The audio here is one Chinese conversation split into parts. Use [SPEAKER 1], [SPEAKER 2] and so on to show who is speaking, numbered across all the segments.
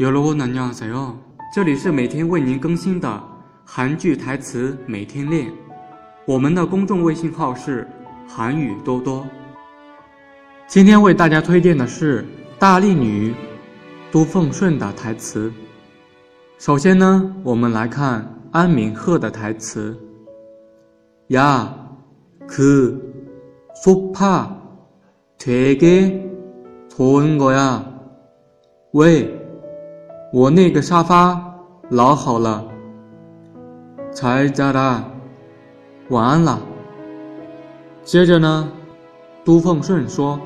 [SPEAKER 1] 여러분안녕하세요，这里是每天为您更新的韩剧台词每天练。我们的公众微信号是韩语多多。今天为大家推荐的是大力女都奉顺的台词。首先呢，我们来看安敏赫的台词。야그소파되게좋은거야喂。 我那个沙发老好了，才家的，晚安了。接着呢，都奉顺说：“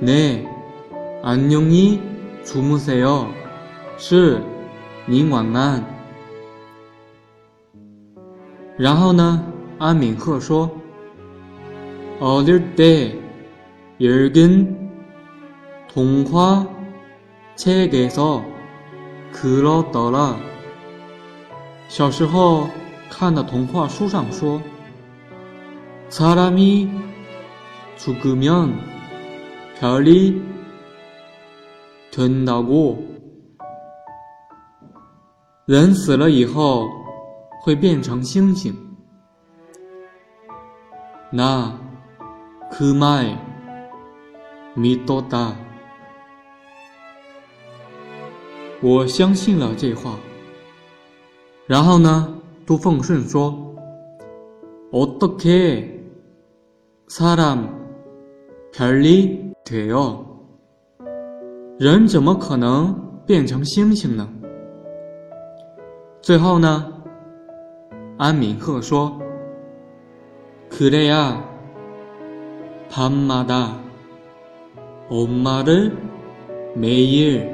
[SPEAKER 1] 네안녕히주무세 요。 是，您晚安。”然后呢，安敏赫说：“어릴때읽은동화 책에서그러더 라。 小时候看的童话书上说，사람이죽으면별이된다 고。 人死了以后会变成星星。나그말믿었 다。 我相信了这话。然后呢，都奉顺说：“어떻게사람별이돼 요？ 人怎么可能变成星星呢？”最后呢，安敏赫说：“그래야밤마다엄마를매일